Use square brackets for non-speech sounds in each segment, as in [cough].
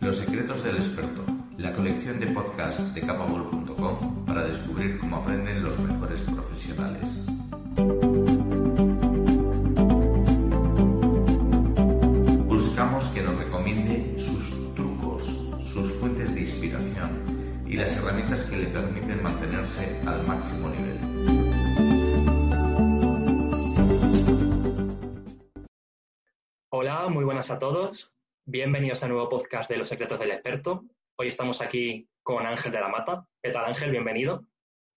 Los secretos del experto, la colección de podcasts de capable.com para descubrir cómo aprenden los mejores profesionales. Buscamos que nos recomiende sus trucos, sus fuentes de inspiración y las herramientas que le permiten mantenerse al máximo nivel. Hola, muy buenas a todos. Bienvenidos a un nuevo podcast de Los Secretos del Experto. Hoy estamos aquí con Ángel de la Mata. ¿Qué tal, Ángel? Bienvenido.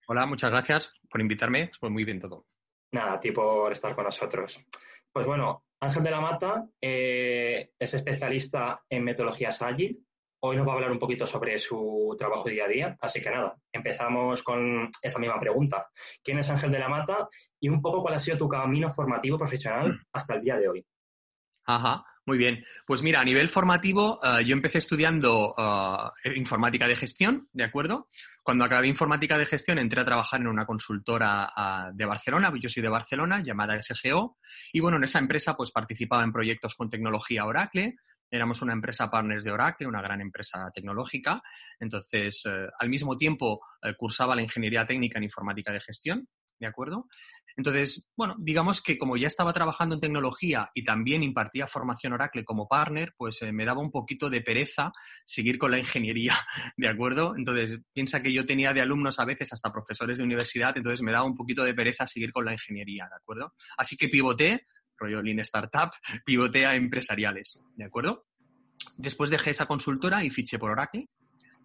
Hola, muchas gracias por invitarme. Pues muy bien todo. Nada, a ti por estar con nosotros. Pues bueno, Ángel de la Mata eh, es especialista en metodologías ágil. Hoy nos va a hablar un poquito sobre su trabajo día a día. Así que nada, empezamos con esa misma pregunta. ¿Quién es Ángel de la Mata y un poco cuál ha sido tu camino formativo profesional hasta el día de hoy? Ajá. Muy bien. Pues mira, a nivel formativo, uh, yo empecé estudiando uh, informática de gestión, ¿de acuerdo? Cuando acabé informática de gestión, entré a trabajar en una consultora uh, de Barcelona, yo soy de Barcelona, llamada SGO, y bueno, en esa empresa pues participaba en proyectos con tecnología Oracle, éramos una empresa partners de Oracle, una gran empresa tecnológica, entonces al mismo tiempo cursaba la ingeniería técnica en informática de gestión, ¿de acuerdo? Entonces, bueno, digamos que como ya estaba trabajando en tecnología y también impartía formación Oracle como partner, pues eh, me daba un poquito de pereza seguir con la ingeniería, [laughs] ¿de acuerdo? Entonces, piensa que yo tenía de alumnos a veces hasta profesores de universidad, entonces me daba un poquito de pereza seguir con la ingeniería, ¿de acuerdo? Así que pivoté, rollo Lean Startup, [laughs] pivoté a empresariales, ¿de acuerdo? Después dejé esa consultora y fiché por Oracle,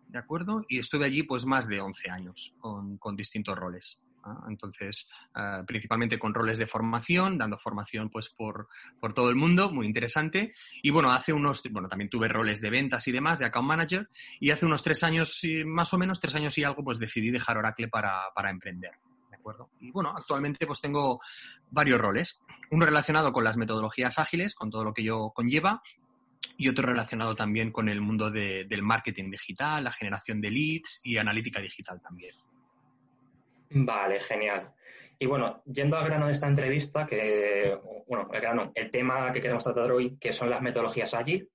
¿de acuerdo? Y estuve allí pues más de 11 años con, con distintos roles. Entonces, uh, principalmente con roles de formación, dando formación pues por, por, todo el mundo, muy interesante. Y bueno, hace unos, bueno, también tuve roles de ventas y demás, de account manager, y hace unos tres años, más o menos tres años y algo, pues decidí dejar Oracle para, para emprender. ¿De acuerdo? Y bueno, actualmente pues tengo varios roles. Uno relacionado con las metodologías ágiles, con todo lo que ello conlleva, y otro relacionado también con el mundo de, del marketing digital, la generación de leads y analítica digital también. Vale, genial. Y bueno, yendo al grano de esta entrevista, que, bueno, el grano, el tema que queremos tratar hoy, que son las metodologías allí.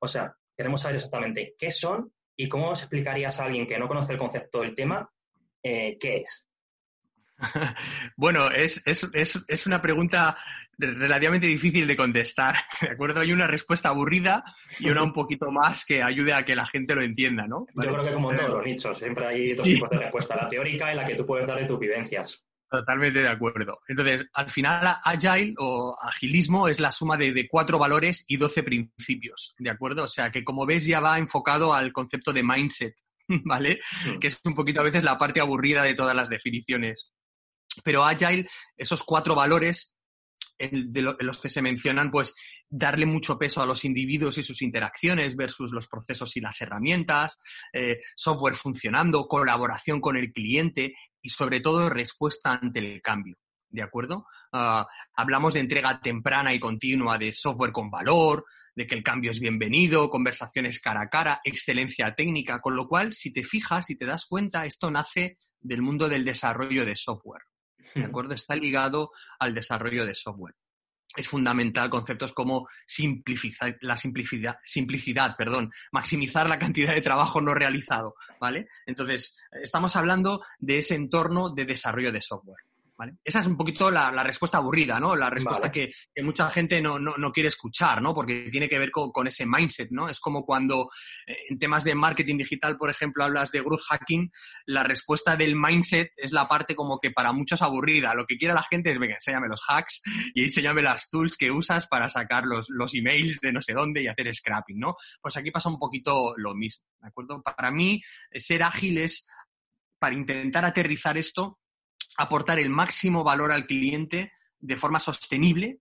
O sea, queremos saber exactamente qué son y cómo os explicarías a alguien que no conoce el concepto del tema, eh, qué es. [laughs] bueno, es, es, es, es, una pregunta relativamente difícil de contestar, [laughs] ¿de acuerdo? Hay una respuesta aburrida y una un poquito más que ayude a que la gente lo entienda, ¿no? ¿Vale? Yo creo que como en todos los [laughs] nichos, siempre hay dos sí. tipos de respuesta, la teórica y la que tú puedes dar de tus vivencias. Totalmente de acuerdo. Entonces, al final, Agile o agilismo es la suma de, de, cuatro valores y doce principios, ¿de acuerdo? O sea, que como ves ya va enfocado al concepto de mindset, ¿vale? Mm. Que es un poquito a veces la parte aburrida de todas las definiciones. Pero Agile, esos cuatro valores de los que se mencionan, pues darle mucho peso a los individuos y sus interacciones versus los procesos y las herramientas, eh, software funcionando, colaboración con el cliente y sobre todo respuesta ante el cambio. ¿De acuerdo? Uh, hablamos de entrega temprana y continua de software con valor, de que el cambio es bienvenido, conversaciones cara a cara, excelencia técnica, con lo cual, si te fijas y te das cuenta, esto nace del mundo del desarrollo de software. ¿De acuerdo? Está ligado al desarrollo de software. Es fundamental conceptos como simplificar, la simplicidad, simplicidad, perdón, maximizar la cantidad de trabajo no realizado, ¿vale? Entonces, estamos hablando de ese entorno de desarrollo de software. ¿Vale? Esa es un poquito la, la, respuesta aburrida, ¿no? La respuesta vale. que, que, mucha gente no, no, no, quiere escuchar, ¿no? Porque tiene que ver con, con, ese mindset, ¿no? Es como cuando eh, en temas de marketing digital, por ejemplo, hablas de growth hacking, la respuesta del mindset es la parte como que para muchos aburrida. Lo que quiere la gente es, venga, enséñame los hacks y enséñame las tools que usas para sacar los, los emails de no sé dónde y hacer scrapping, ¿no? Pues aquí pasa un poquito lo mismo, ¿de acuerdo? Para mí, ser ágil es, para intentar aterrizar esto, aportar el máximo valor al cliente de forma sostenible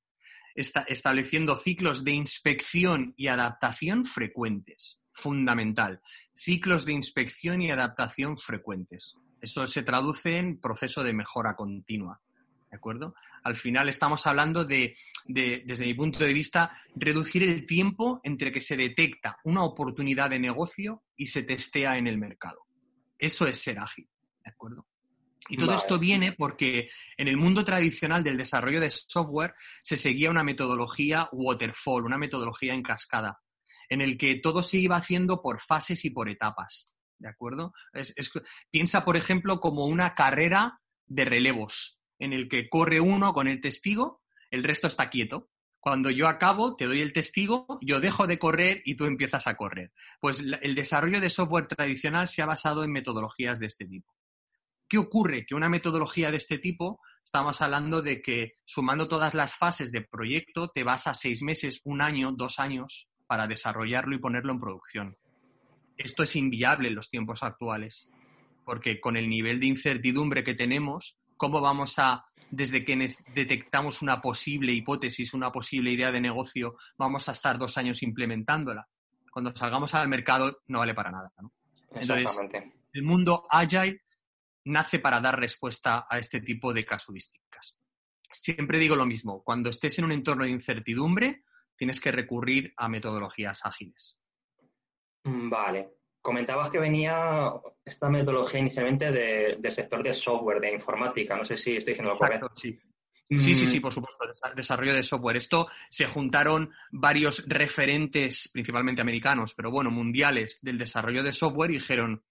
estableciendo ciclos de inspección y adaptación frecuentes. Fundamental. Ciclos de inspección y adaptación frecuentes. Eso se traduce en proceso de mejora continua. ¿De acuerdo? Al final estamos hablando de, desde mi punto de vista, reducir el tiempo entre que se detecta una oportunidad de negocio y se testea en el mercado. Eso es ser ágil. ¿De acuerdo? Y todo esto viene porque en el mundo tradicional del desarrollo de software se seguía una metodología waterfall, una metodología en cascada, en el que todo se iba haciendo por fases y por etapas. ¿De acuerdo? piensa, por ejemplo, como una carrera de relevos, en el que corre uno con el testigo, el resto está quieto. Cuando yo acabo, te doy el testigo, yo dejo de correr y tú empiezas a correr. Pues el desarrollo de software tradicional se ha basado en metodologías de este tipo. ¿Qué ocurre? Que una metodología de este tipo, estamos hablando de que sumando todas las fases de proyecto, te vas a seis meses, un año, dos años para desarrollarlo y ponerlo en producción. Esto es inviable en los tiempos actuales, porque con el nivel de incertidumbre que tenemos, ¿cómo vamos a, desde que detectamos una posible hipótesis, una posible idea de negocio, vamos a estar dos años implementándola? Cuando salgamos al mercado no vale para nada. ¿no? Exactamente. el mundo agile nace para dar respuesta a este tipo de casuísticas. Siempre digo lo mismo, cuando estés en un entorno de incertidumbre, tienes que recurrir a metodologías ágiles. Mm, vale. Comentabas que venía esta metodología inicialmente del sector de software, de informática. No sé si estoy diciendo lo correcto. Sí. Sí, sí, sí, mm. por supuesto, desarrollo de software. Esto se juntaron varios referentes, principalmente americanos, pero bueno, mundiales del desarrollo de software y dijeron,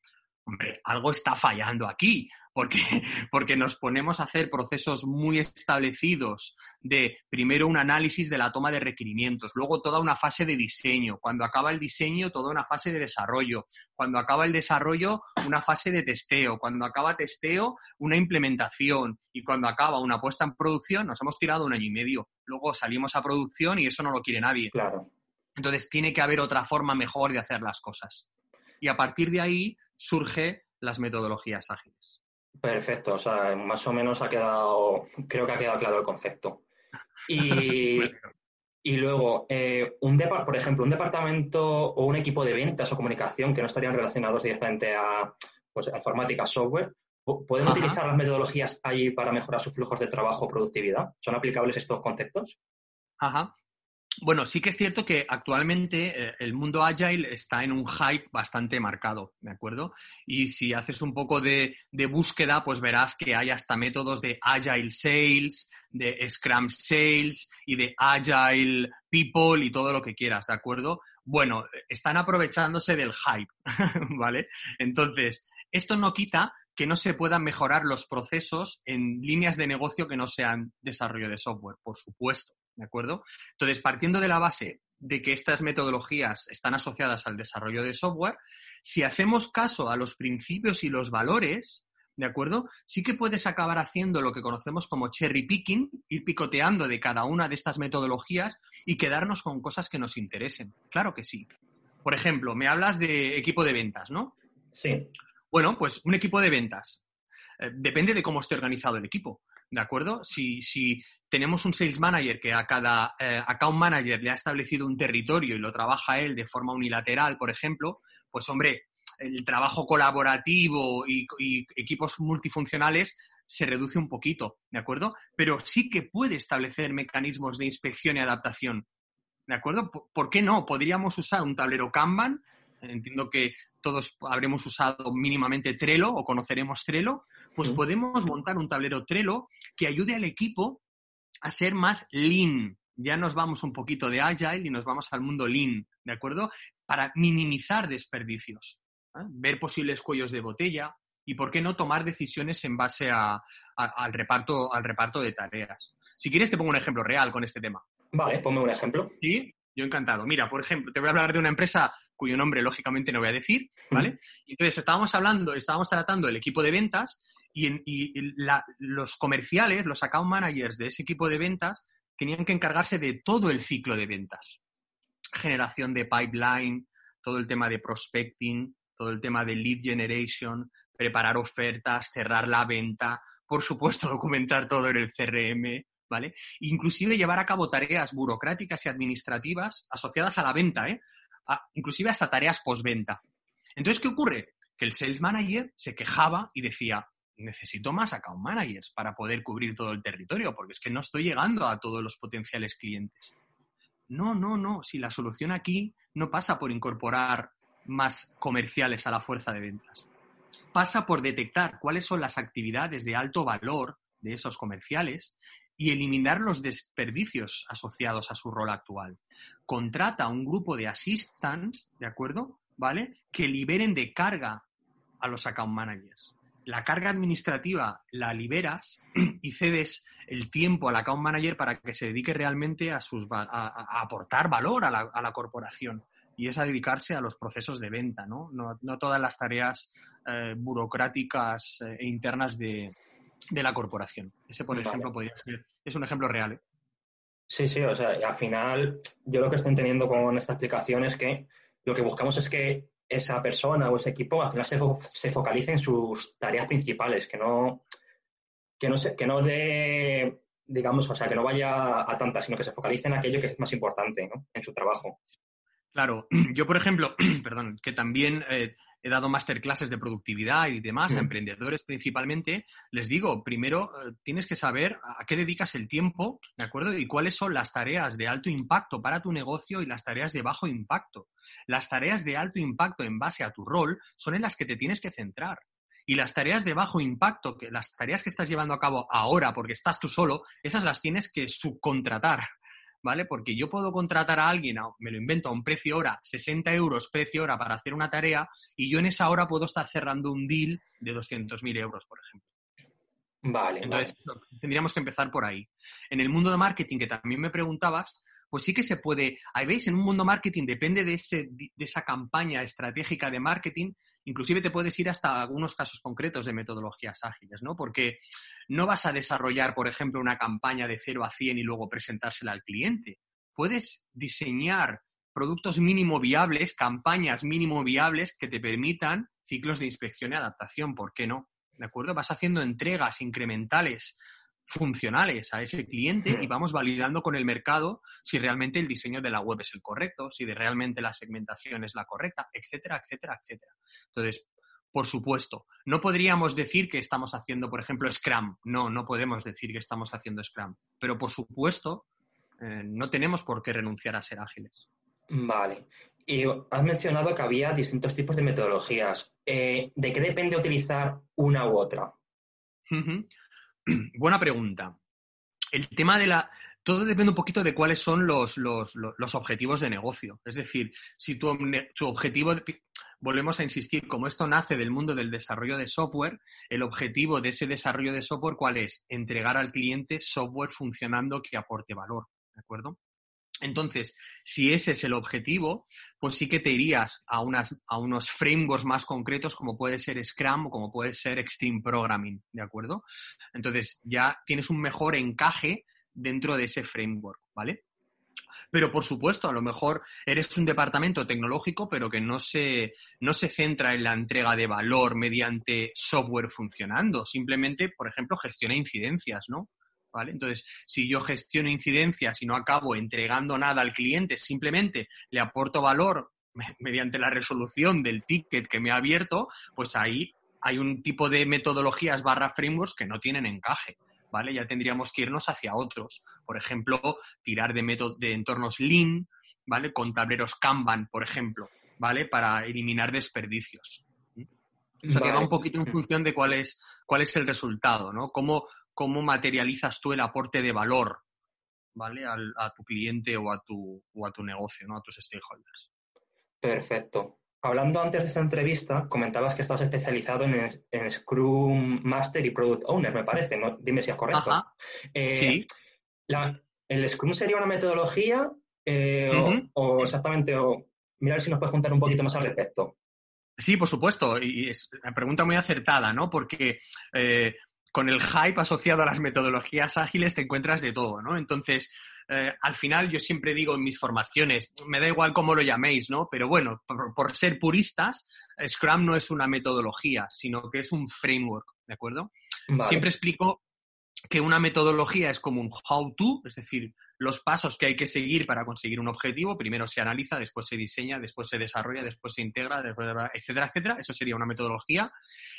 hombre, algo está fallando aquí, porque, [laughs] porque nos ponemos a hacer procesos muy establecidos de primero un análisis de la toma de requerimientos, luego toda una fase de diseño, cuando acaba el diseño toda una fase de desarrollo, cuando acaba el desarrollo una fase de testeo, cuando acaba testeo una implementación y cuando acaba una puesta en producción nos hemos tirado un año y medio. Luego salimos a producción y eso no lo quiere nadie. Claro. Entonces tiene que haber otra forma mejor de hacer las cosas. Y a partir de ahí surge las metodologías ágiles. Perfecto, o sea, más o menos ha quedado, creo que ha quedado claro el concepto. Y, [laughs] y luego, eh, un por ejemplo, un departamento o un equipo de ventas o comunicación que no estarían relacionados directamente a, pues, informática, software, ¿pueden utilizar las metodologías ahí para mejorar sus flujos de trabajo o productividad? ¿Son aplicables estos conceptos? Ajá. Bueno, sí que es cierto que actualmente eh, el mundo agile está en un hype bastante marcado, ¿de acuerdo? Y si haces un poco de, búsqueda, pues verás que hay hasta métodos de agile sales, de scrum sales y de agile people y todo lo que quieras, ¿de acuerdo? Bueno, están aprovechándose del hype, [laughs] ¿vale? Entonces, esto no quita que no se puedan mejorar los procesos en líneas de negocio que no sean desarrollo de software, por supuesto. ¿De acuerdo? Entonces, partiendo de la base de que estas metodologías están asociadas al desarrollo de software, si hacemos caso a los principios y los valores, ¿de acuerdo? Sí que puedes acabar haciendo lo que conocemos como cherry picking, ir picoteando de cada una de estas metodologías y quedarnos con cosas que nos interesen. Claro que sí. Por ejemplo, me hablas de equipo de ventas, ¿no? Sí. Bueno, pues un equipo de ventas. Eh, depende de cómo esté organizado el equipo. ¿De acuerdo? Si, si tenemos un sales manager que a cada eh, account manager le ha establecido un territorio y lo trabaja él de forma unilateral, por ejemplo, pues hombre, el trabajo colaborativo y, equipos multifuncionales se reduce un poquito, ¿de acuerdo? Pero sí que puede establecer mecanismos de inspección y adaptación, ¿de acuerdo? ¿Por qué no? Podríamos usar un tablero Kanban, entiendo que todos habremos usado mínimamente Trello o conoceremos Trello, pues podemos montar un tablero Trello que ayude al equipo a ser más lean. Ya nos vamos un poquito de agile y nos vamos al mundo lean, ¿de acuerdo? Para minimizar desperdicios, ¿eh? ver posibles cuellos de botella y, ¿por qué no, tomar decisiones en base al, reparto, al reparto de tareas. Si quieres, te pongo un ejemplo real con este tema. Vale, ponme un ejemplo. Sí, yo encantado. Mira, por ejemplo, te voy a hablar de una empresa cuyo nombre lógicamente no voy a decir, ¿vale? Entonces estábamos hablando, estábamos tratando el equipo de ventas y, los comerciales, los account managers de ese equipo de ventas, tenían que encargarse de todo el ciclo de ventas. Generación de pipeline, todo el tema de prospecting, todo el tema de lead generation, preparar ofertas, cerrar la venta, por supuesto, [laughs] documentar todo en el CRM, ¿vale? Inclusive llevar a cabo tareas burocráticas y administrativas asociadas a la venta, ¿eh? inclusive hasta tareas postventa. Entonces, ¿qué ocurre? Que el sales manager se quejaba y decía, necesito más account managers para poder cubrir todo el territorio, porque es que no estoy llegando a todos los potenciales clientes. No, no, no. Si la solución aquí no pasa por incorporar más comerciales a la fuerza de ventas. Pasa por detectar cuáles son las actividades de alto valor de esos comerciales y eliminar los desperdicios asociados a su rol actual. Contrata a un grupo de assistants, ¿de acuerdo? ¿Vale? Que liberen de carga a los account managers. La carga administrativa la liberas [clears throat] y cedes el tiempo al account manager para que se dedique realmente a, sus, a, aportar valor a la, corporación y es a dedicarse a los procesos de venta, ¿no? No, todas las tareas eh, burocráticas eh, e internas de, de la corporación. Ese, por ejemplo, podría ser, es un ejemplo real. ¿eh? Sí, sí, o sea, al final yo lo que estoy entendiendo con esta explicación es que lo que buscamos es que esa persona o ese equipo al final se, se focalice en sus tareas principales, que no, que no, se, que no de, digamos, o sea, que no vaya a tantas, sino que se focalice en aquello que es más importante ¿no? en su trabajo. Claro, [clears throat] yo por ejemplo, [clears throat] perdón, que también eh, he dado masterclasses de productividad y demás a emprendedores principalmente, les digo, primero eh, tienes que saber a qué dedicas el tiempo, ¿de acuerdo? Y cuáles son las tareas de alto impacto para tu negocio y las tareas de bajo impacto. Las tareas de alto impacto en base a tu rol son en las que te tienes que centrar. Y las tareas de bajo impacto, que las tareas que estás llevando a cabo ahora porque estás tú solo, esas las tienes que subcontratar, ¿vale? Porque yo puedo contratar a alguien, me lo invento a un precio hora, 60 euros precio hora para hacer una tarea, y yo en esa hora puedo estar cerrando un deal de 200.000 euros, por ejemplo. Vale. Entonces, tendríamos que empezar por ahí. En el mundo de marketing, que también me preguntabas, pues sí que se puede. Ahí veis, en un mundo marketing depende de, ese, de esa campaña estratégica de marketing, inclusive te puedes ir hasta algunos casos concretos de metodologías ágiles, ¿no? Porque no vas a desarrollar, por ejemplo, una campaña de 0 a 100 y luego presentársela al cliente. Puedes diseñar productos mínimo viables, campañas mínimo viables que te permitan ciclos de inspección y adaptación, ¿por qué no? ¿De acuerdo? Vas haciendo entregas incrementales funcionales a ese cliente y vamos validando con el mercado si realmente el diseño de la web es el correcto, si de realmente la segmentación es la correcta, etcétera, etcétera, etcétera. Entonces, por supuesto, no podríamos decir que estamos haciendo, por ejemplo, Scrum. No, no podemos decir que estamos haciendo Scrum. Pero, por supuesto, eh, no tenemos por qué renunciar a ser ágiles. Vale. Y has mencionado que había distintos tipos de metodologías. Eh, ¿De qué depende utilizar una u otra? [clears throat] Buena pregunta. El tema de la... Todo depende un poquito de cuáles son los, objetivos de negocio. Es decir, si tu, tu objetivo, volvemos a insistir, como esto nace del mundo del desarrollo de software, el objetivo de ese desarrollo de software, ¿cuál es? Entregar al cliente software funcionando que aporte valor. ¿De acuerdo? Entonces, si ese es el objetivo, pues sí que te irías a, a unos frameworks más concretos como puede ser Scrum o como puede ser Extreme Programming, ¿de acuerdo? Entonces, ya tienes un mejor encaje dentro de ese framework, ¿vale? Pero por supuesto, a lo mejor eres un departamento tecnológico, pero que no se, no se centra en la entrega de valor mediante software funcionando. Simplemente, por ejemplo, gestiona incidencias, ¿no? Entonces, si yo gestiono incidencias y no acabo entregando nada al cliente, simplemente le aporto valor mediante la resolución del ticket que me ha abierto, pues ahí hay un tipo de metodologías barra frameworks que no tienen encaje. ¿Vale? Ya tendríamos que irnos hacia otros. Por ejemplo, tirar de, de entornos Lean, ¿vale? Con tableros Kanban, por ejemplo, ¿vale? Para eliminar desperdicios. O sea, que va un poquito en función de cuál es, cuál es el resultado, ¿no? Cómo, cómo materializas tú el aporte de valor, ¿vale? a tu cliente o a tu, o a tu negocio, ¿no? A tus stakeholders. Perfecto. Hablando antes de esta entrevista, comentabas que estabas especializado en, Scrum Master y Product Owner, me parece. ¿no? Dime si es correcto. Eh, sí. ¿El Scrum sería una metodología eh, o, exactamente, o mirar si nos puedes contar un poquito más al respecto? Sí, por supuesto, y es una pregunta muy acertada, ¿no? Porque eh, con el hype asociado a las metodologías ágiles te encuentras de todo, ¿no? Entonces, eh, al final yo siempre digo en mis formaciones, me da igual cómo lo llaméis, ¿no? Pero bueno, por, ser puristas, Scrum no es una metodología, sino que es un framework, ¿de acuerdo? Siempre explico que una metodología es como un how-to, es decir, los pasos que hay que seguir para conseguir un objetivo. Primero se analiza, después se diseña, después se desarrolla, después se integra, etcétera, etcétera. Eso sería una metodología.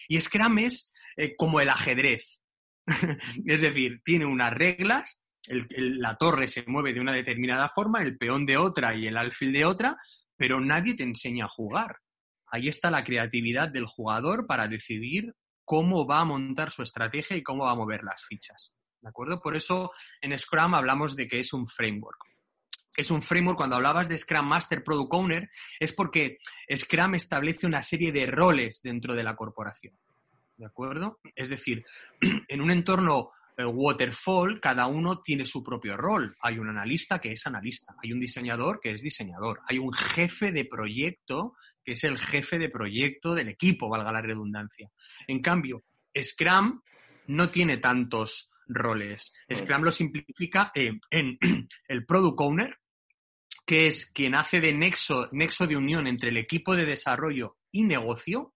Y Scrum es eh, como el ajedrez. es decir, tiene unas reglas, la torre se mueve de una determinada forma, el peón de otra y el alfil de otra, pero nadie te enseña a jugar. Ahí está la creatividad del jugador para decidir cómo va a montar su estrategia y cómo va a mover las fichas. ¿De acuerdo? Por eso en Scrum hablamos de que es un framework. Es un framework, cuando hablabas de Scrum Master Product Owner, es porque Scrum establece una serie de roles dentro de la corporación. ¿De acuerdo? Es decir, [clears throat] en un entorno eh, waterfall, cada uno tiene su propio rol. Hay un analista que es analista, hay un diseñador que es diseñador, hay un jefe de proyecto que es el jefe de proyecto del equipo, valga la redundancia. En cambio, Scrum no tiene tantos roles. Scrum lo simplifica en [clears throat] el Product Owner, que es quien hace de nexo, nexo de unión entre el equipo de desarrollo y negocio,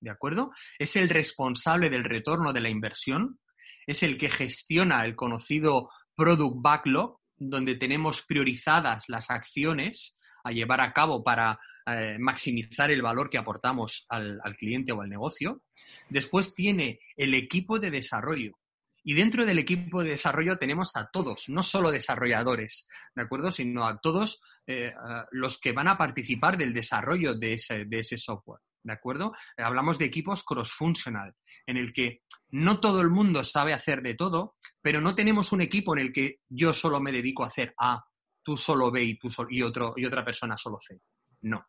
¿de acuerdo? Es el responsable del retorno de la inversión, es el que gestiona el conocido Product Backlog, donde tenemos priorizadas las acciones a llevar a cabo para eh, maximizar el valor que aportamos al, cliente o al negocio. Después tiene el equipo de desarrollo. Y dentro del equipo de desarrollo tenemos a todos, no solo desarrolladores, ¿de acuerdo? Sino a todos eh, los que van a participar del desarrollo de ese, de ese software, ¿de acuerdo? hablamos de equipos cross-functional, en el que no todo el mundo sabe hacer de todo, pero no tenemos un equipo en el que yo solo me dedico a hacer A, tú solo B y, tú y, otro, y otra persona solo C. No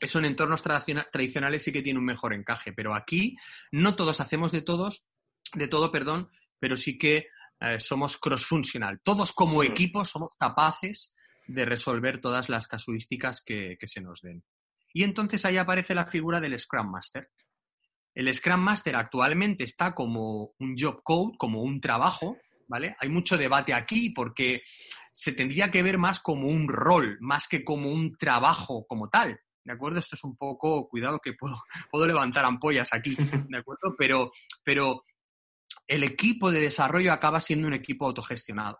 eso en entornos tradicionales sí que tiene un mejor encaje, pero aquí no todos hacemos de todos, de todo, perdón, pero sí que eh, somos cross-funcional. Todos como equipo somos capaces de resolver todas las casuísticas que, que se nos den. Y entonces ahí aparece la figura del Scrum Master. El Scrum Master actualmente está como un job code, como un trabajo, ¿vale? Hay mucho debate aquí porque se tendría que ver más como un rol, más que como un trabajo como tal. ¿de acuerdo? Esto es un poco, cuidado que puedo, [laughs] puedo levantar ampollas aquí, ¿de acuerdo? Pero, pero el equipo de desarrollo acaba siendo un equipo autogestionado,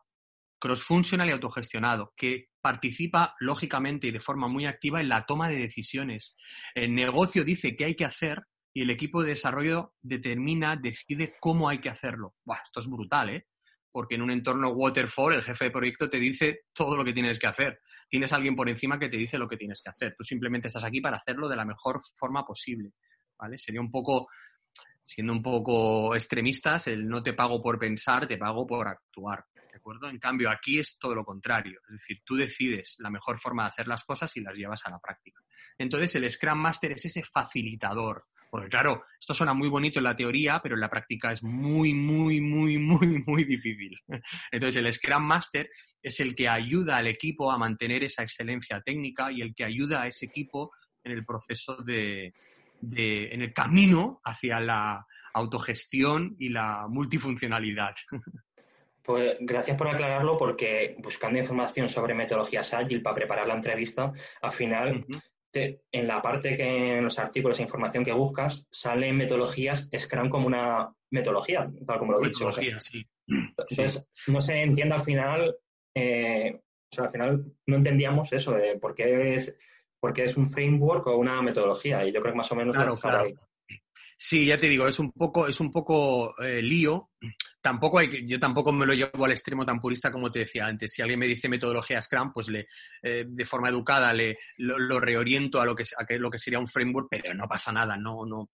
cross-functional y autogestionado, que participa lógicamente y de forma muy activa en la toma de decisiones. El negocio dice qué hay que hacer y el equipo de desarrollo determina, decide cómo hay que hacerlo. Esto es brutal, ¿eh? Porque en un entorno waterfall el jefe de proyecto te dice todo lo que tienes que hacer tienes a alguien por encima que te dice lo que tienes que hacer. Tú simplemente estás aquí para hacerlo de la mejor forma posible, ¿vale? Sería un poco, siendo un poco extremistas, el no te pago por pensar, te pago por actuar, ¿de acuerdo? En cambio, aquí es todo lo contrario, es decir, tú decides la mejor forma de hacer las cosas y las llevas a la práctica. Entonces, el Scrum Master es ese facilitador, porque claro, esto suena muy bonito en la teoría, pero en la práctica es muy, muy, muy, muy, muy difícil. Entonces, el Scrum Master es el que ayuda al equipo a mantener esa excelencia técnica y el que ayuda a ese equipo en el proceso de, en el camino hacia la autogestión y la multifuncionalidad. Pues gracias por aclararlo, porque buscando información sobre metodologías ágil para preparar la entrevista, al final en la parte que en los artículos e información que buscas, salen metodologías Scrum como una metodología, tal como lo he dicho. sí. Entonces, no se entiende al final, eh, o sea, al final no entendíamos eso de por qué es, por qué es un framework o una metodología. Y yo creo que más o menos claro, claro. Ahí. Sí, ya te digo, es un poco, es un poco eh, lío. Tampoco hay yo tampoco me lo llevo al extremo tan purista como te decía antes. Si alguien me dice metodología Scrum, pues le, eh, de forma educada le, lo, reoriento a lo que, a lo que sería un framework, pero no pasa nada, no, no,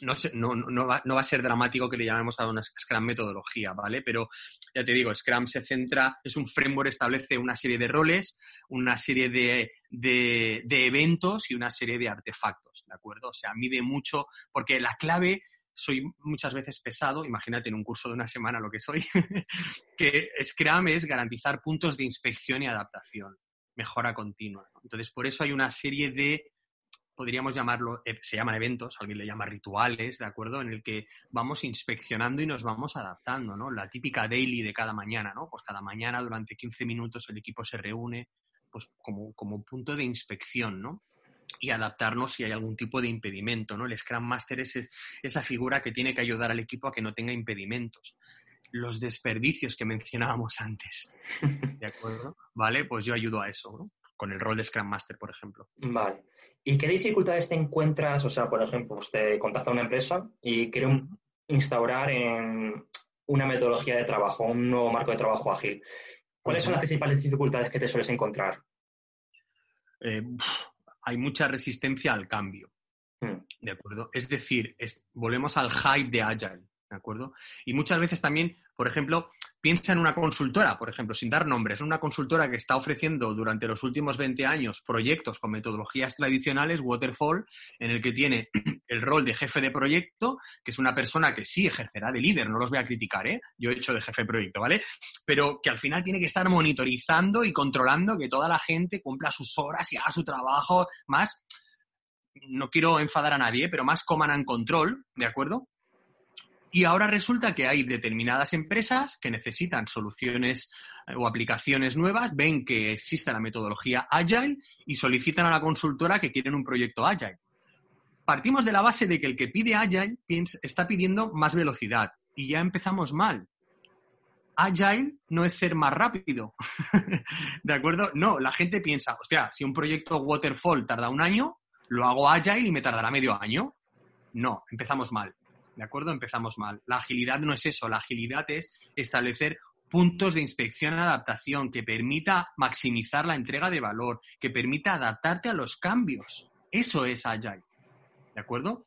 no, no, no, va, no, va, a ser dramático que le llamemos a una Scrum metodología, ¿vale? Pero ya te digo, Scrum se centra, es un framework, establece una serie de roles, una serie de, de, de eventos y una serie de artefactos, ¿de acuerdo? O sea, mide mucho, porque la clave soy muchas veces pesado, imagínate en un curso de una semana lo que soy, [laughs] que Scrum es garantizar puntos de inspección y adaptación, mejora continua. Entonces, por eso hay una serie de podríamos llamarlo, eh, se llaman eventos, alguien le llama rituales, ¿de acuerdo? En el que vamos inspeccionando y nos vamos adaptando, ¿no? La típica daily de cada mañana, ¿no? Pues cada mañana durante 15 minutos el equipo se reúne, pues como, como punto de inspección, ¿no? y adaptarnos si hay algún tipo de impedimento, ¿no? El Scrum Master es esa figura que tiene que ayudar al equipo a que no tenga impedimentos. los desperdicios que mencionábamos [laughs] antes. ¿De acuerdo? ¿Vale? Pues yo ayudo a eso, ¿no? Con el rol de Scrum Master, por ejemplo. Vale. ¿Y qué dificultades te encuentras? O sea, por ejemplo, usted contacta a una empresa y quiere instaurar en una metodología de trabajo, un nuevo marco de trabajo ágil. ¿Cuáles son las principales dificultades que te sueles encontrar? Eh, hay mucha resistencia al cambio. Hmm. ¿De acuerdo? Es decir, volvemos al hype de Agile. ¿De acuerdo? Y muchas veces también, por ejemplo, piensa en una consultora, por ejemplo, sin dar nombres, una consultora que está ofreciendo durante los últimos 20 años proyectos con metodologías tradicionales, waterfall, en el que tiene [clears throat] el rol de jefe de proyecto, que es una persona que sí ejercerá de líder, no los voy a criticar, ¿eh? Yo he hecho de jefe de proyecto, ¿vale? Pero que al final tiene que estar monitorizando y controlando que toda la gente cumpla sus horas y haga su trabajo más no quiero enfadar a nadie, pero más coman and control, ¿de acuerdo? Y ahora resulta que hay determinadas empresas que necesitan soluciones eh, o aplicaciones nuevas, ven que existe la metodología Agile y solicitan a la consultora que quieren un proyecto Agile. Partimos de la base de que el que pide Agile está pidiendo más velocidad y ya empezamos mal. Agile no es ser más rápido. [laughs] ¿De acuerdo? No, la gente piensa, hostia, si un proyecto Waterfall tarda un año, lo hago Agile y me tardará medio año. No, empezamos mal. ¿De acuerdo? Empezamos mal. La agilidad no es eso, la agilidad es establecer puntos de inspección adaptación que permita maximizar la entrega de valor, que permita adaptarte a los cambios. Eso es Agile, ¿de acuerdo?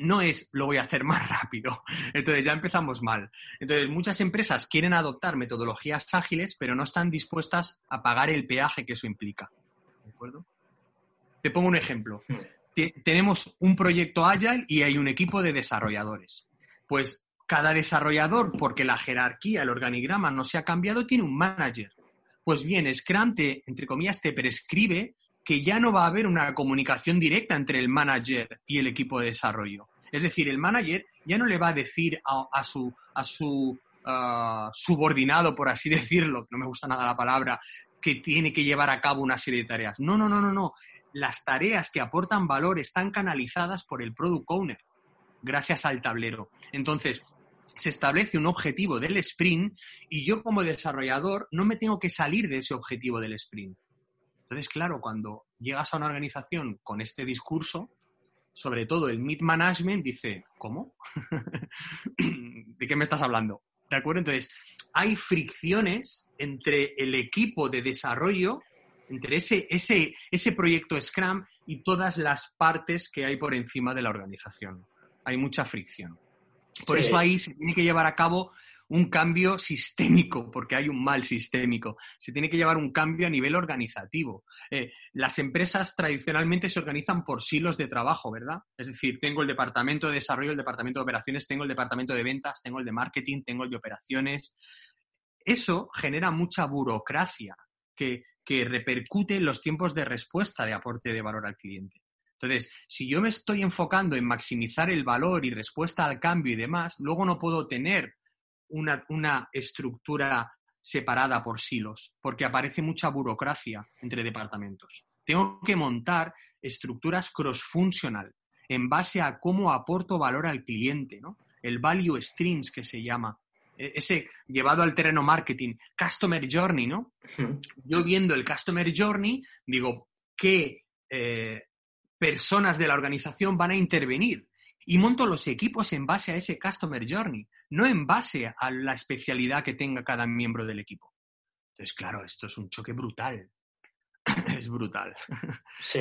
No es lo voy a hacer más rápido. [laughs] Entonces ya empezamos mal. Entonces muchas empresas quieren adoptar metodologías ágiles, pero no están dispuestas a pagar el peaje que eso implica. ¿De acuerdo? Te pongo un ejemplo tenemos un proyecto Agile y hay un equipo de desarrolladores. Pues cada desarrollador, porque la jerarquía, el organigrama no se ha cambiado, tiene un manager. Pues bien, Scrum te, entre comillas, te prescribe que ya no va a haber una comunicación directa entre el manager y el equipo de desarrollo. Es decir, el manager ya no le va a decir a, su, ah, subordinado, por así [laughs] decirlo, no me gusta nada la palabra, que tiene que llevar a cabo una serie de tareas. No, no, no, no, no las tareas que aportan valor están canalizadas por el product owner, gracias al tablero. Entonces, se establece un objetivo del sprint y yo como desarrollador no me tengo que salir de ese objetivo del sprint. Entonces, claro, cuando llegas a una organización con este discurso, sobre todo el mid management dice, ¿cómo? [laughs] ¿De qué me estás hablando? ¿De acuerdo? Entonces, hay fricciones entre el equipo de desarrollo entre ese, ese, ese proyecto Scrum y todas las partes que hay por encima de la organización. Hay mucha fricción. Por eso ahí se tiene que llevar a cabo un cambio sistémico, porque hay un mal sistémico. Se tiene que llevar un cambio a nivel organizativo. Eh, las empresas tradicionalmente se organizan por silos de trabajo, ¿verdad? Es decir, tengo el departamento de desarrollo, el departamento de operaciones, tengo el departamento de ventas, tengo el de marketing, tengo el de operaciones. Eso genera mucha burocracia que que repercute en los tiempos de respuesta de aporte de valor al cliente. Entonces, si yo me estoy enfocando en maximizar el valor y respuesta al cambio y demás, luego no puedo tener una, una estructura separada por silos, porque aparece mucha burocracia entre departamentos. Tengo que montar estructuras cross-funcional en base a cómo aporto valor al cliente, ¿no? El value streams que se llama, ese llevado al terreno marketing, Customer Journey, ¿no? Yo viendo el Customer Journey, digo, ¿qué eh, personas de la organización van a intervenir? Y monto los equipos en base a ese Customer Journey, no en base a la especialidad que tenga cada miembro del equipo. Entonces, claro, esto es un choque brutal. [clears throat] es brutal. Sí,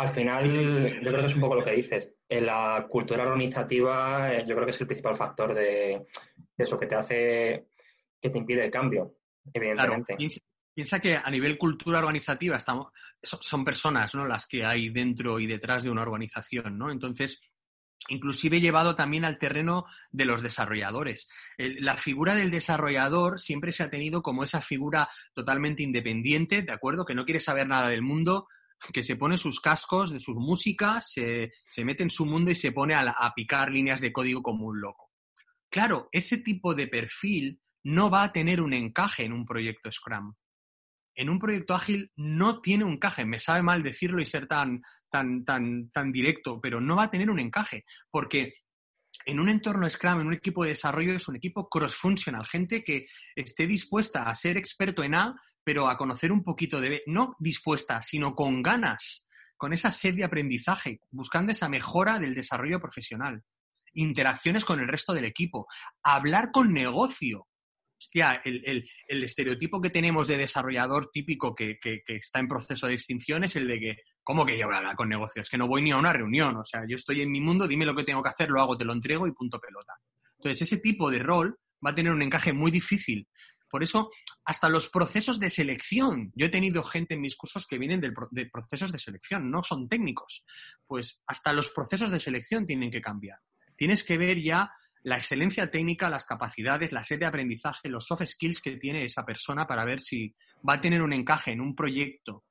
al final, yo creo que es un poco lo que dices. En la cultura organizativa, eh, yo creo que es el principal factor de, eso que te hace, que te impide el cambio, evidentemente. piensa, que a nivel cultura organizativa estamos, son personas ¿no? las que hay dentro y detrás de una organización, ¿no? Entonces, inclusive llevado también al terreno de los desarrolladores. la figura del desarrollador siempre se ha tenido como esa figura totalmente independiente, ¿de acuerdo? Que no quiere saber nada del mundo, que se pone sus cascos de sus músicas, se, mete en su mundo y se pone a picar líneas de código como un loco. Claro, ese tipo de perfil no va a tener un encaje en un proyecto Scrum. En un proyecto ágil no tiene un encaje. Me sabe mal decirlo y ser tan, tan, tan, tan directo, pero no va a tener un encaje. Porque en un entorno Scrum, en un equipo de desarrollo, es un equipo cross-functional, gente que esté dispuesta a ser experto en A, pero a conocer un poquito de. No dispuesta, sino con ganas, con esa sed de aprendizaje, buscando esa mejora del desarrollo profesional. Interacciones con el resto del equipo. Hablar con negocio. Hostia, el, estereotipo que tenemos de desarrollador típico que, que, está en proceso de extinción es el de que ¿Cómo que yo voy a hablar con negocios? Que no voy ni a una reunión. O sea, yo estoy en mi mundo, dime lo que tengo que hacer, lo hago, te lo entrego y punto pelota. Entonces, ese tipo de rol va a tener un encaje muy difícil. Por eso, hasta los procesos de selección. Yo he tenido gente en mis cursos que vienen de procesos de selección, no son técnicos. Pues hasta los procesos de selección tienen que cambiar. Tienes que ver ya la excelencia técnica, las capacidades, la sed de aprendizaje, los soft skills que tiene esa persona para ver si va a tener un encaje en un proyecto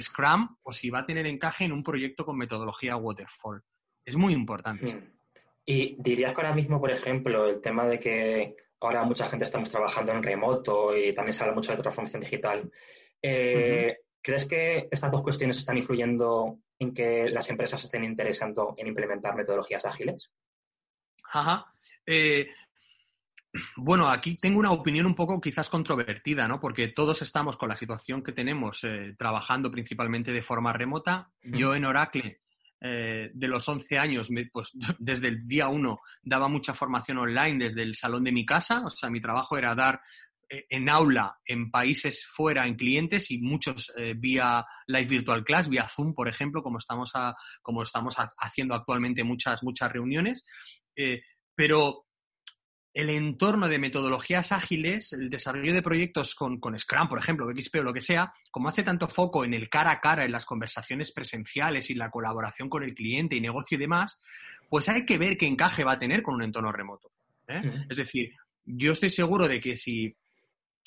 Scrum o si va a tener encaje en un proyecto con metodología Waterfall. Es muy importante. Hmm. Y dirías que ahora mismo, por ejemplo, el tema de que ahora mucha gente estamos trabajando en remoto y también se habla mucho de transformación digital. Eh, ¿Crees que estas dos cuestiones están influyendo en que las empresas estén interesando en implementar metodologías ágiles? Ajá. Eh, bueno, aquí tengo una opinión un poco quizás controvertida, ¿no? Porque todos estamos con la situación que tenemos eh, trabajando principalmente de forma remota. Yo en Oracle, eh, de los 11 años, pues [laughs] desde el día 1 daba mucha formación online desde el salón de mi casa. O sea, mi trabajo era dar eh, en aula en países fuera, en clientes y muchos vía Live Virtual Class, vía Zoom, por ejemplo, como estamos, como estamos haciendo actualmente muchas, muchas reuniones. pero el entorno de metodologías ágiles, el desarrollo de proyectos con, Scrum, por ejemplo, XP o lo que sea, como hace tanto foco en el cara a cara, en las conversaciones presenciales y la colaboración con el cliente y negocio y demás, pues hay que ver qué encaje va a tener con un entorno remoto. ¿eh? Es decir, yo estoy seguro de que si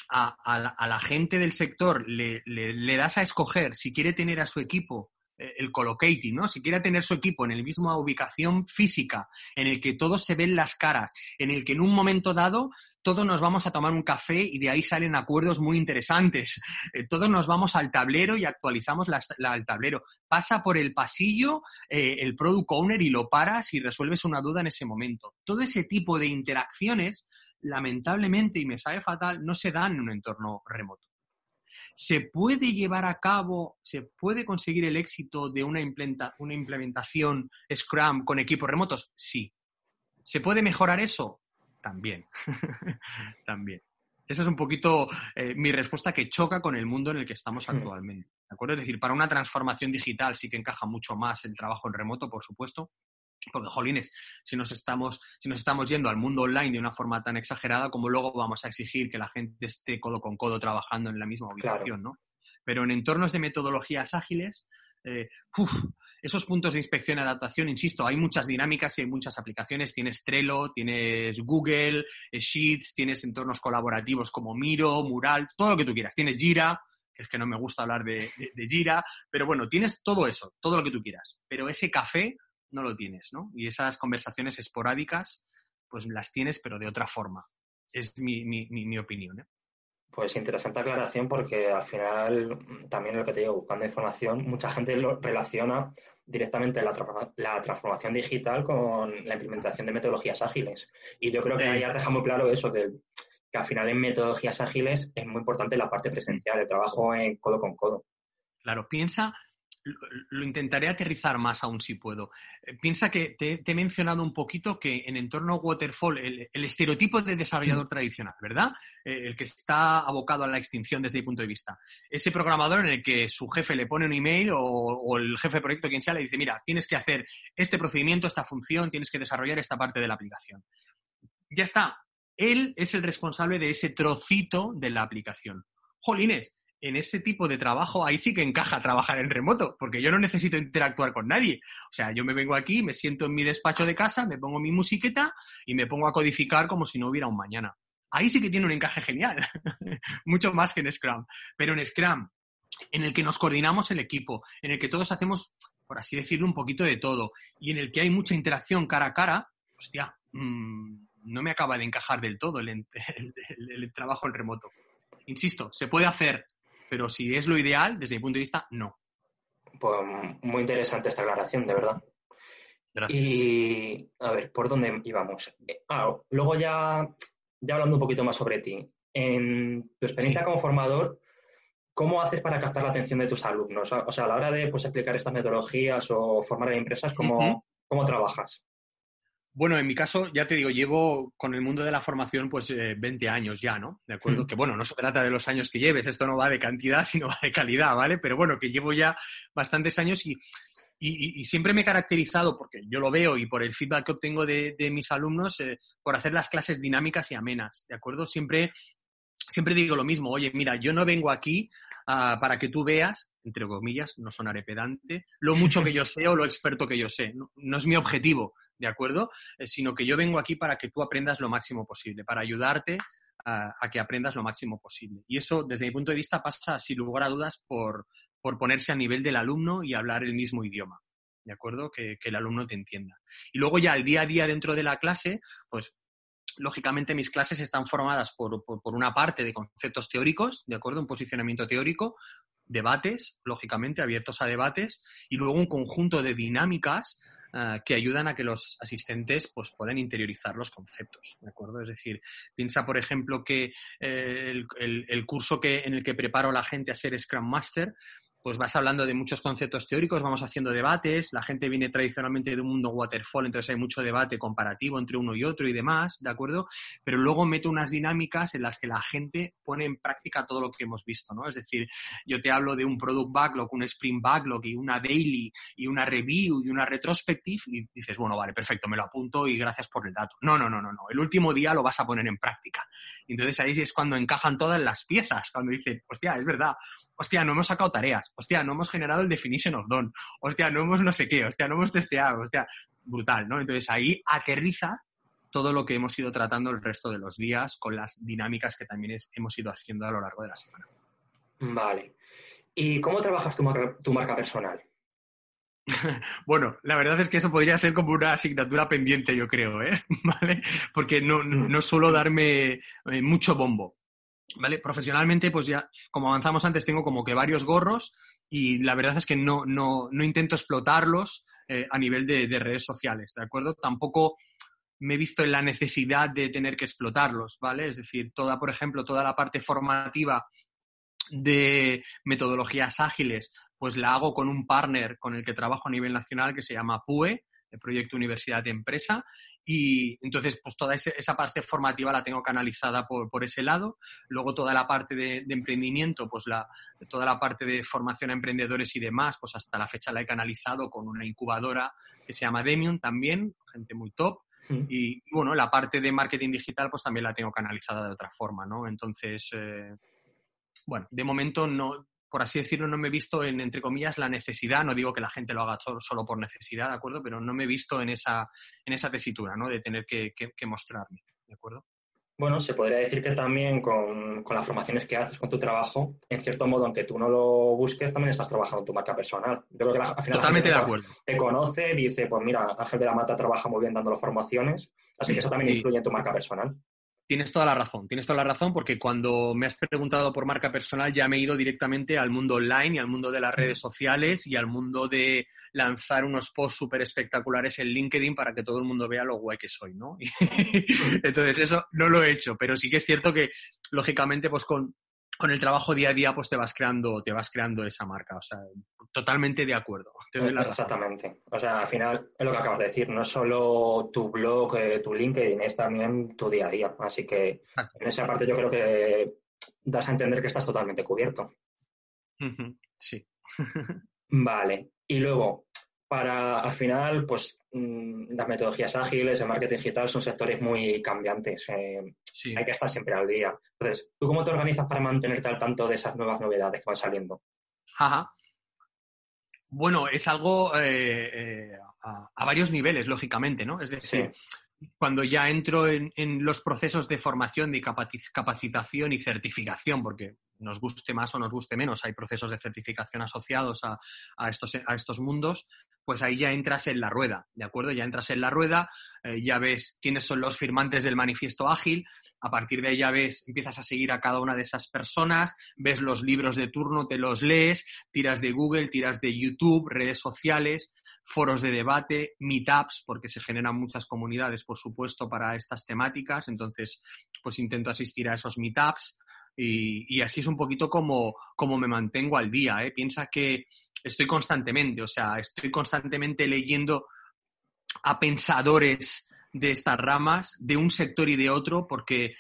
a, la, gente del sector le, le das a escoger si quiere tener a su equipo el colocating, ¿no? Si quiere tener su equipo en la misma ubicación física, en el que todos se ven las caras, en el que en un momento dado todos nos vamos a tomar un café y de ahí salen acuerdos muy interesantes. [laughs] Eh, todos nos vamos al tablero y actualizamos la, el tablero. Pasa por el pasillo eh, el product owner y lo paras y resuelves una duda en ese momento. Todo ese tipo de interacciones, lamentablemente, y me sabe fatal, no se dan en un entorno remoto. ¿Se puede llevar a cabo, se puede conseguir el éxito de una, implementación Scrum con equipos remotos? Sí. ¿Se puede mejorar eso? También. [laughs] También. Esa es un poquito eh, mi respuesta que choca con el mundo en el que estamos actualmente. ¿De acuerdo? Es decir, para una transformación digital sí que encaja mucho más el trabajo en remoto, por supuesto, porque, jolines, si nos, estamos, si nos estamos yendo al mundo online de una forma tan exagerada, como luego vamos a exigir que la gente esté codo con codo trabajando en la misma ubicación, ¿no? Pero en entornos de metodologías ágiles, eh, esos puntos de inspección y adaptación, insisto, hay muchas dinámicas y hay muchas aplicaciones. Tienes Trello, tienes Google, eh, Sheets, tienes entornos colaborativos como Miro, Mural, todo lo que tú quieras. Tienes Jira, que es que no me gusta hablar de, de Jira, pero bueno, tienes todo eso, todo lo que tú quieras. Pero ese café no lo tienes, ¿no? Y esas conversaciones esporádicas, pues las tienes, pero de otra forma. Es mi, mi, mi, opinión. ¿eh? Pues interesante aclaración porque al final, también lo que te digo, buscando información, mucha gente lo relaciona directamente la, la transformación digital con la implementación de metodologías ágiles. Y yo creo que ahí has dejado muy claro eso, que, que al final en metodologías ágiles es muy importante la parte presencial, el trabajo en codo con codo. Claro, piensa, lo intentaré aterrizar más aún si puedo. Eh, piensa que te, he mencionado un poquito que en entorno waterfall, el, estereotipo de desarrollador tradicional, ¿verdad? Eh, el que está abocado a la extinción desde mi punto de vista. Ese programador en el que su jefe le pone un email o, el jefe de proyecto, quien sea, le dice, mira, tienes que hacer este procedimiento, esta función, tienes que desarrollar esta parte de la aplicación. Ya está. Él es el responsable de ese trocito de la aplicación. Jolines, en ese tipo de trabajo, ahí sí que encaja trabajar en remoto, porque yo no necesito interactuar con nadie. O sea, yo me vengo aquí, me siento en mi despacho de casa, me pongo mi musiqueta y me pongo a codificar como si no hubiera un mañana. Ahí sí que tiene un encaje genial, [laughs] mucho más que en Scrum. Pero en Scrum, en el que nos coordinamos el equipo, en el que todos hacemos, por así decirlo, un poquito de todo, y en el que hay mucha interacción cara a cara, hostia, mm, no me acaba de encajar del todo el [laughs] trabajo en remoto. Insisto, se puede hacer, pero si es lo ideal, desde mi punto de vista, no. Pues muy interesante esta aclaración, de verdad. Gracias. Y a ver, ¿por dónde íbamos? Ah, luego ya, ya hablando un poquito más sobre ti. En tu experiencia como formador, ¿cómo haces para captar la atención de tus alumnos? O sea, a la hora de pues, explicar estas metodologías o formar en empresas, ¿cómo, ¿cómo trabajas? Bueno, en mi caso, ya te digo, llevo con el mundo de la formación pues 20 eh, años ya, ¿no? De acuerdo, que bueno, no se trata de los años que lleves, esto no va de cantidad, [laughs] sino va de calidad, ¿vale? Pero bueno, que llevo ya bastantes años y, y, siempre me he caracterizado, porque yo lo veo y por el feedback que obtengo de, mis alumnos, eh, por hacer las clases dinámicas y amenas, ¿de acuerdo? Siempre, siempre digo lo mismo, oye, mira, yo no vengo aquí ah, para que tú veas, entre comillas, no sonaré pedante, lo mucho que yo sé o lo experto que yo sé. no es mi objetivo ¿de acuerdo? Eh, sino que yo vengo aquí para que tú aprendas lo máximo posible, para ayudarte a, que aprendas lo máximo posible. Y eso, desde mi punto de vista, pasa, sin lugar a dudas, por, ponerse a nivel del alumno y hablar el mismo idioma. ¿De acuerdo? Que, el alumno te entienda. Y luego ya el día a día dentro de la clase, pues lógicamente mis clases están formadas por, por, una parte de conceptos teóricos, ¿de acuerdo? Un posicionamiento teórico, debates, lógicamente, abiertos a debates, y luego un conjunto de dinámicas Ah, que ayudan a que los asistentes pues, puedan interiorizar los conceptos, ¿de acuerdo? Es decir, piensa, por ejemplo, que eh, el, el, curso que, en el que preparo a la gente a ser Scrum Master, pues vas hablando de muchos conceptos teóricos, vamos haciendo debates, la gente viene tradicionalmente de un mundo waterfall, entonces hay mucho debate comparativo entre uno y otro y demás, ¿de acuerdo? Pero luego meto unas dinámicas en las que la gente pone en práctica todo lo que hemos visto, ¿no? Es decir, yo te hablo de un product backlog, un sprint backlog y una daily y una review y una retrospective y dices, bueno, vale, perfecto, me lo apunto y gracias por el dato. No, no, no, no, no. El último día lo vas a poner en práctica. Entonces ahí es cuando encajan todas las piezas, cuando dicen, hostia, es verdad, hostia, no hemos sacado tareas, hostia, no hemos generado el definition of done, hostia, no hemos no sé qué, hostia, no hemos testeado, hostia, brutal, ¿no? Entonces ahí aterriza todo lo que hemos ido tratando el resto de los días con las dinámicas que también hemos ido haciendo a lo largo de la semana. Vale. ¿Y cómo trabajas tu marca, tu marca personal? [laughs] bueno, la verdad es que eso podría ser como una asignatura pendiente, yo creo, ¿eh? [laughs] ¿Vale? Porque no, no suelo darme eh, mucho bombo. ¿Vale? Profesionalmente, pues ya, como avanzamos antes, tengo como que varios gorros y la verdad es que no, no, no intento explotarlos eh, a nivel de, redes sociales, ¿de acuerdo? Tampoco me he visto en la necesidad de tener que explotarlos, ¿vale? Es decir, toda, por ejemplo, toda la parte formativa de metodologías ágiles, pues la hago con un partner con el que trabajo a nivel nacional que se llama PUE, el Proyecto Universidad de Empresa, y entonces, pues toda esa parte formativa la tengo canalizada por, por ese lado. Luego toda la parte de, emprendimiento, pues la, toda la parte de formación a emprendedores y demás, pues hasta la fecha la he canalizado con una incubadora que se llama Demium también, gente muy top. Mm. Y, bueno, la parte de marketing digital, pues también la tengo canalizada de otra forma, ¿no? Entonces, eh, bueno, de momento no, por así decirlo, no me he visto en, entre comillas, la necesidad, no digo que la gente lo haga solo por necesidad, ¿de acuerdo? Pero no me he visto en esa, en esa tesitura, ¿no? De tener que, mostrarme, ¿de acuerdo? Bueno, se podría decir que también con, las formaciones que haces con tu trabajo, en cierto modo, aunque tú no lo busques, también estás trabajando en tu marca personal. Yo creo que al final Totalmente de acuerdo. te conoce, dice, pues mira, Ángel de la Mata trabaja muy bien dando las formaciones, así que eso también influye en tu marca personal. Tienes toda la razón, tienes toda la razón porque cuando me has preguntado por marca personal ya me he ido directamente al mundo online y al mundo de las redes sociales y al mundo de lanzar unos posts súper espectaculares en LinkedIn para que todo el mundo vea lo guay que soy, ¿no? [laughs] Entonces eso no lo he hecho, pero sí que es cierto que lógicamente pues con, con el trabajo día a día pues te vas creando, te vas creando esa marca. O sea, totalmente de acuerdo. Exactamente. O sea, al final es lo que acabas de decir, no solo tu blog, eh, tu LinkedIn, es también tu día a día. Así que en esa parte yo creo que das a entender que estás totalmente cubierto. Sí. [laughs] vale. Y luego, para al final, pues mm, las metodologías ágiles, el marketing digital son sectores muy cambiantes. Eh, hay que estar siempre al día. Entonces, ¿tú cómo te organizas para mantenerte al tanto de esas nuevas novedades que van saliendo? Ajá. Bueno, es algo eh, eh, a, varios niveles, lógicamente, ¿no? Es decir, cuando ya entro en, los procesos de formación, de capacitación y certificación, porque nos guste más o nos guste menos, hay procesos de certificación asociados a, estos, a estos mundos, pues ahí ya entras en la rueda, ¿de acuerdo? Ya entras en la rueda, eh, ya ves quiénes son los firmantes del manifiesto ágil, a partir de ahí ya ves, empiezas a seguir a cada una de esas personas, ves los libros de turno, te los lees, tiras de Google, tiras de YouTube, redes sociales, foros de debate, meetups, porque se generan muchas comunidades, por supuesto, para estas temáticas, entonces, pues intento asistir a esos meetups. Y, así es un poquito como, como me mantengo al día. ¿eh? Piensa que estoy constantemente, o sea, estoy constantemente leyendo a pensadores de estas ramas, de un sector y de otro, porque,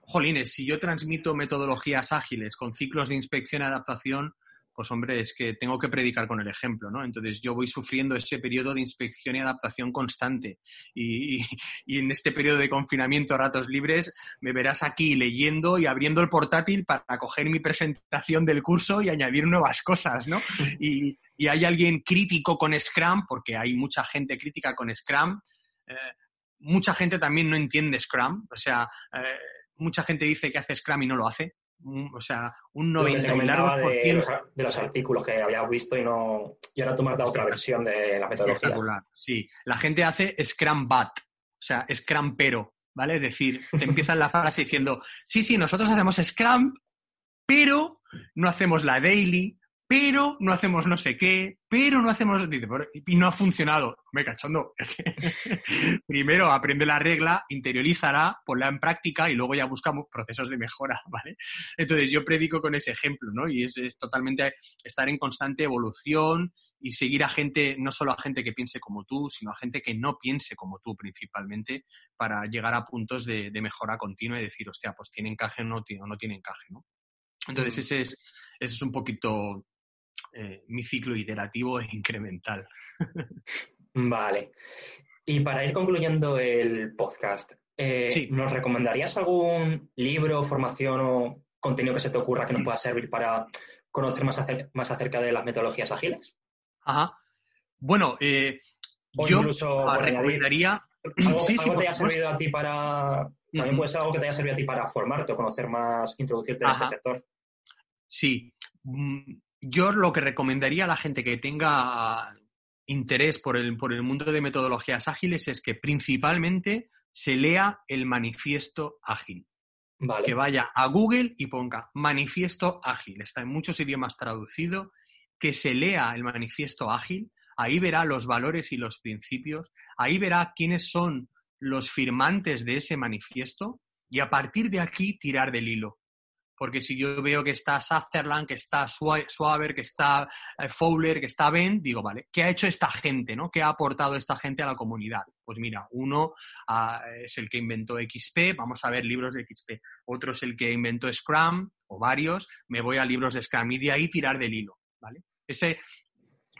jolines, si yo transmito metodologías ágiles con ciclos de inspección y adaptación, pues hombre, es que tengo que predicar con el ejemplo, ¿no? Entonces yo voy sufriendo ese periodo de inspección y adaptación constante. Y, en este periodo de confinamiento a ratos libres me verás aquí leyendo y abriendo el portátil para coger mi presentación del curso y añadir nuevas cosas, ¿no? Y, hay alguien crítico con Scrum, porque hay mucha gente crítica con Scrum. Eh, mucha gente también no entiende Scrum, o sea, eh, mucha gente dice que hace Scrum y no lo hace o sea, un 90 y largos por ciento. De, los artículos que había visto y no y ahora tú me has dado otra versión de la metodología. Sí, la gente hace Scrum Bat, o sea, Scrum pero, ¿vale? Es decir, te empiezan la frase diciendo, sí, sí, nosotros hacemos Scrum, pero no hacemos la daily, pero no hacemos no sé qué, pero no hacemos... Y no ha funcionado. Me cachondo. [laughs] Primero aprende la regla, interiorízala, ponla en práctica y luego ya buscamos procesos de mejora, [laughs] ¿vale? Entonces yo predico con ese ejemplo, ¿no? Y es, totalmente estar en constante evolución y seguir a gente, no solo a gente que piense como tú, sino a gente que no piense como tú principalmente, para llegar a puntos de, mejora continua y decir, hostia, pues tiene encaje o no, no tiene encaje, ¿no? Entonces ese es, ese es un poquito eh, mi ciclo iterativo es incremental. vale. Y para ir concluyendo el podcast, eh, ¿nos recomendarías algún libro, formación o contenido que se te ocurra que nos pueda servir para conocer más, más acerca de las metodologías ágiles? Ajá. Bueno, eh, yo incluso, recomendaría... Algo, [clears throat] sí, que te haya servido a ti para... También puede ser algo que te haya servido a ti para formarte o conocer más, introducirte en este sector. Sí. Yo lo que recomendaría a la gente que tenga interés por el, por el mundo de metodologías ágiles es que principalmente se lea el manifiesto ágil. Que vaya a Google y ponga manifiesto ágil. Está en muchos idiomas traducido. Que se lea el manifiesto ágil. Ahí verá los valores y los principios. Ahí verá quiénes son los firmantes de ese manifiesto. Y a partir de aquí tirar del hilo porque si yo veo que está Sutherland, que está Swaber, que está eh, Fowler, que está Ben, digo, vale, ¿qué ha hecho esta gente? ¿no? ¿Qué ha aportado esta gente a la comunidad? Pues mira, uno ah, es el que inventó XP, vamos a ver libros de XP, otro es el que inventó Scrum, o varios, me voy a libros de Scrum y de ahí tirar del hilo, ¿vale? Ese,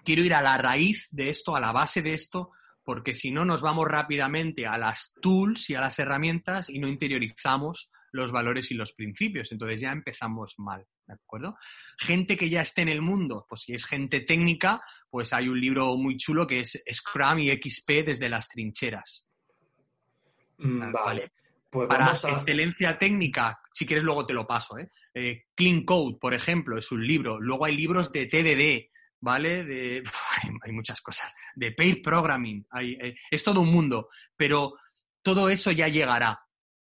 quiero ir a la raíz de esto, a la base de esto, porque si no nos vamos rápidamente a las tools y a las herramientas y no interiorizamos los valores y los principios. Entonces ya empezamos mal, ¿de acuerdo? Gente que ya esté en el mundo, pues si es gente técnica, pues hay un libro muy chulo que es Scrum y XP desde las trincheras. Mm, vale. Pues Para excelencia técnica, si quieres luego te lo paso. ¿eh? ¿eh? Clean Code, por ejemplo, es un libro. Luego hay libros de TDD, ¿vale? De, [laughs] hay, muchas cosas. De pair programming, hay, eh, es todo un mundo. Pero todo eso ya llegará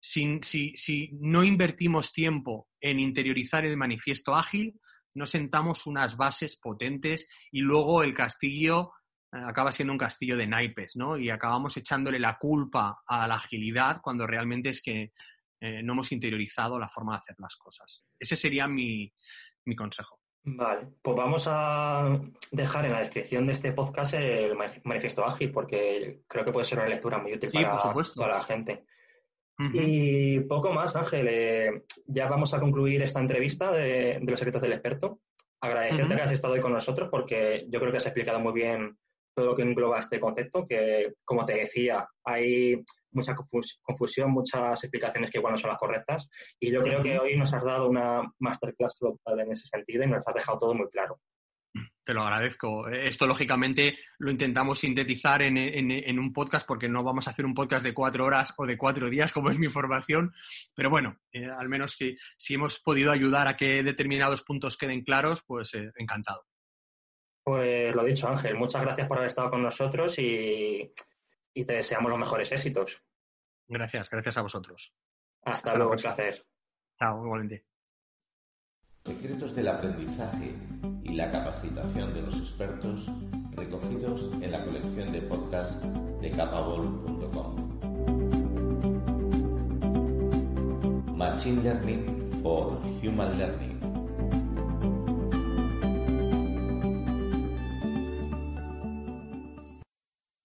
si, no invertimos tiempo en interiorizar el manifiesto ágil, no sentamos unas bases potentes y luego el castillo eh, acaba siendo un castillo de naipes, ¿no? Y acabamos echándole la culpa a la agilidad cuando realmente es que eh, no hemos interiorizado la forma de hacer las cosas. Ese sería mi, consejo. Vale, pues vamos a dejar en la descripción de este podcast el manifiesto ágil porque creo que puede ser una lectura muy útil para toda la gente. Y poco más, Ángel. Eh, ya vamos a concluir esta entrevista de, los secretos del experto. Agradecerte que has estado hoy con nosotros porque yo creo que has explicado muy bien todo lo que engloba este concepto, que como te decía, hay mucha confusión, muchas explicaciones que igual no son las correctas. Y yo creo que hoy nos has dado una masterclass en ese sentido y nos has dejado todo muy claro. Te lo agradezco. Esto, lógicamente, lo intentamos sintetizar en, un podcast porque no vamos a hacer un podcast de cuatro horas o de cuatro días, como es mi formación. Pero bueno, eh, al menos si hemos podido ayudar a que determinados puntos queden claros, pues eh, encantado. Pues lo dicho, Ángel, muchas gracias por haber estado con nosotros y, te deseamos los mejores éxitos. Gracias, gracias a vosotros. Hasta, luego, un placer. Chao, igualmente. Secretos del aprendizaje y la capacitación de los expertos recogidos en la colección de podcast de capable.com. Machine Learning for Human Learning